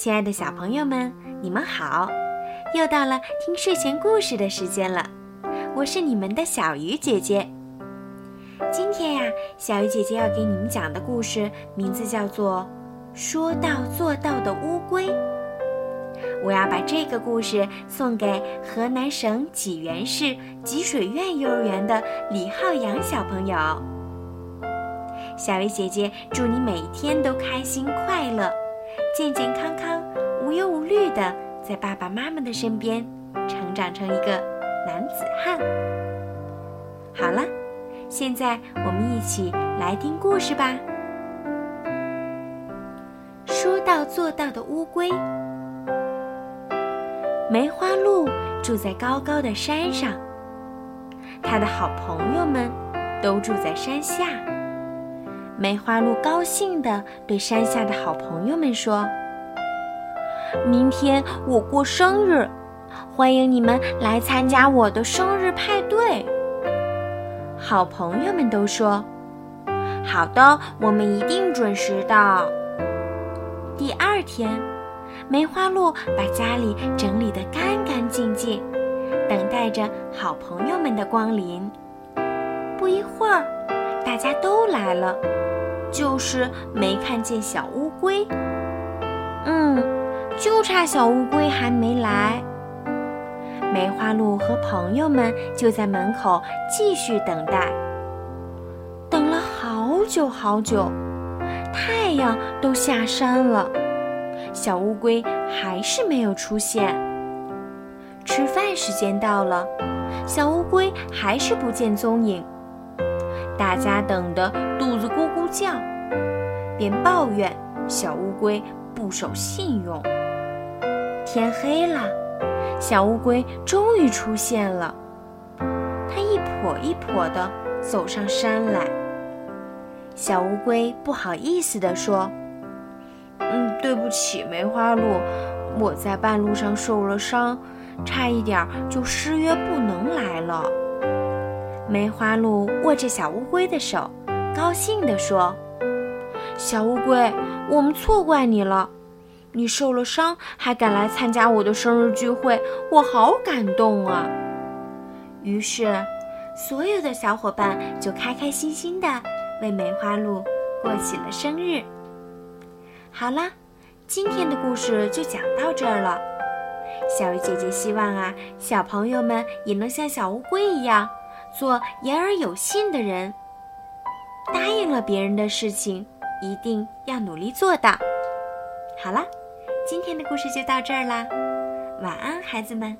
亲爱的小朋友们，你们好！又到了听睡前故事的时间了，我是你们的小鱼姐姐。今天呀，小鱼姐姐要给你们讲的故事名字叫做《说到做到的乌龟》。我要把这个故事送给河南省济源市济水苑幼儿园的李浩洋小朋友。小鱼姐姐祝你每天都开心快乐，健健康康，无忧无虑的在爸爸妈妈的身边成长成一个男子汉。好了，现在我们一起来听故事吧。说到做到的乌龟。梅花鹿住在高高的山上，它的好朋友们都住在山下。梅花鹿高兴地对山下的好朋友们说：“明天我过生日，欢迎你们来参加我的生日派对。”好朋友们都说：“好的，我们一定准时到。”第二天。梅花鹿把家里整理得干干净净，等待着好朋友们的光临。不一会儿，大家都来了，就是没看见小乌龟。嗯，就差小乌龟还没来。梅花鹿和朋友们就在门口继续等待，等了好久好久，太阳都下山了。小乌龟还是没有出现。吃饭时间到了，小乌龟还是不见踪影。大家等得肚叫，便抱怨小乌龟不守信用。天黑了，小乌龟终于出现了。它一跛一跛地走上山来。小乌龟不好意思地说。嗯，对不起，梅花鹿，我在半路上受了伤，差一点就失约不能来了。梅花鹿握着小乌龟的手，高兴地说：“小乌龟，我们错怪你了，你受了伤还敢来参加我的生日聚会，我好感动啊！”于是，所有的小伙伴就开开心心地为梅花鹿过起了生日。好啦，今天的故事就讲到这儿了。小鱼姐姐希望啊，小朋友们也能像小乌龟一样，做言而有信的人。答应了别人的事情，一定要努力做到。好了，今天的故事就到这儿啦，晚安，孩子们。